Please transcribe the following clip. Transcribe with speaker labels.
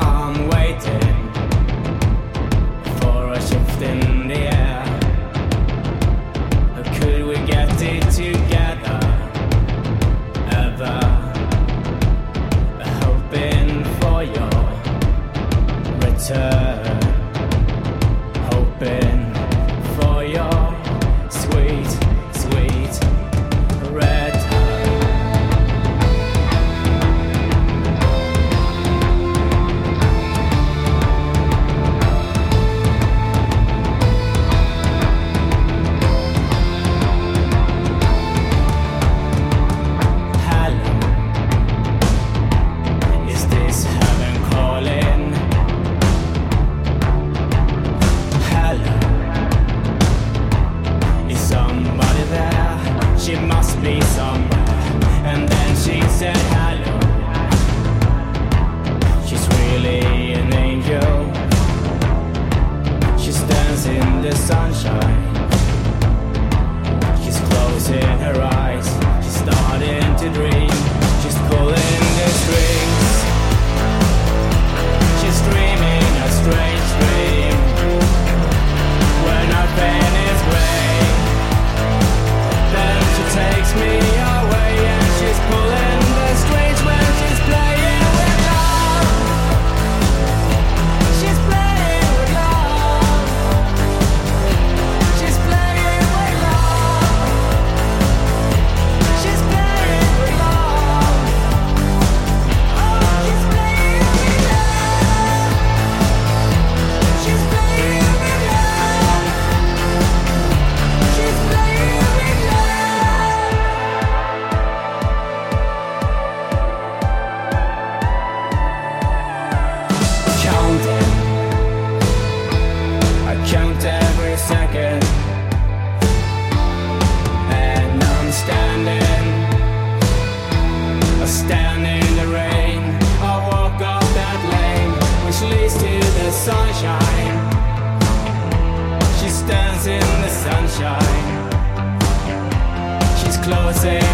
Speaker 1: I'm waiting for a shift in the air. Could we get it together? Ever hoping for your return. Sunshine. She's closing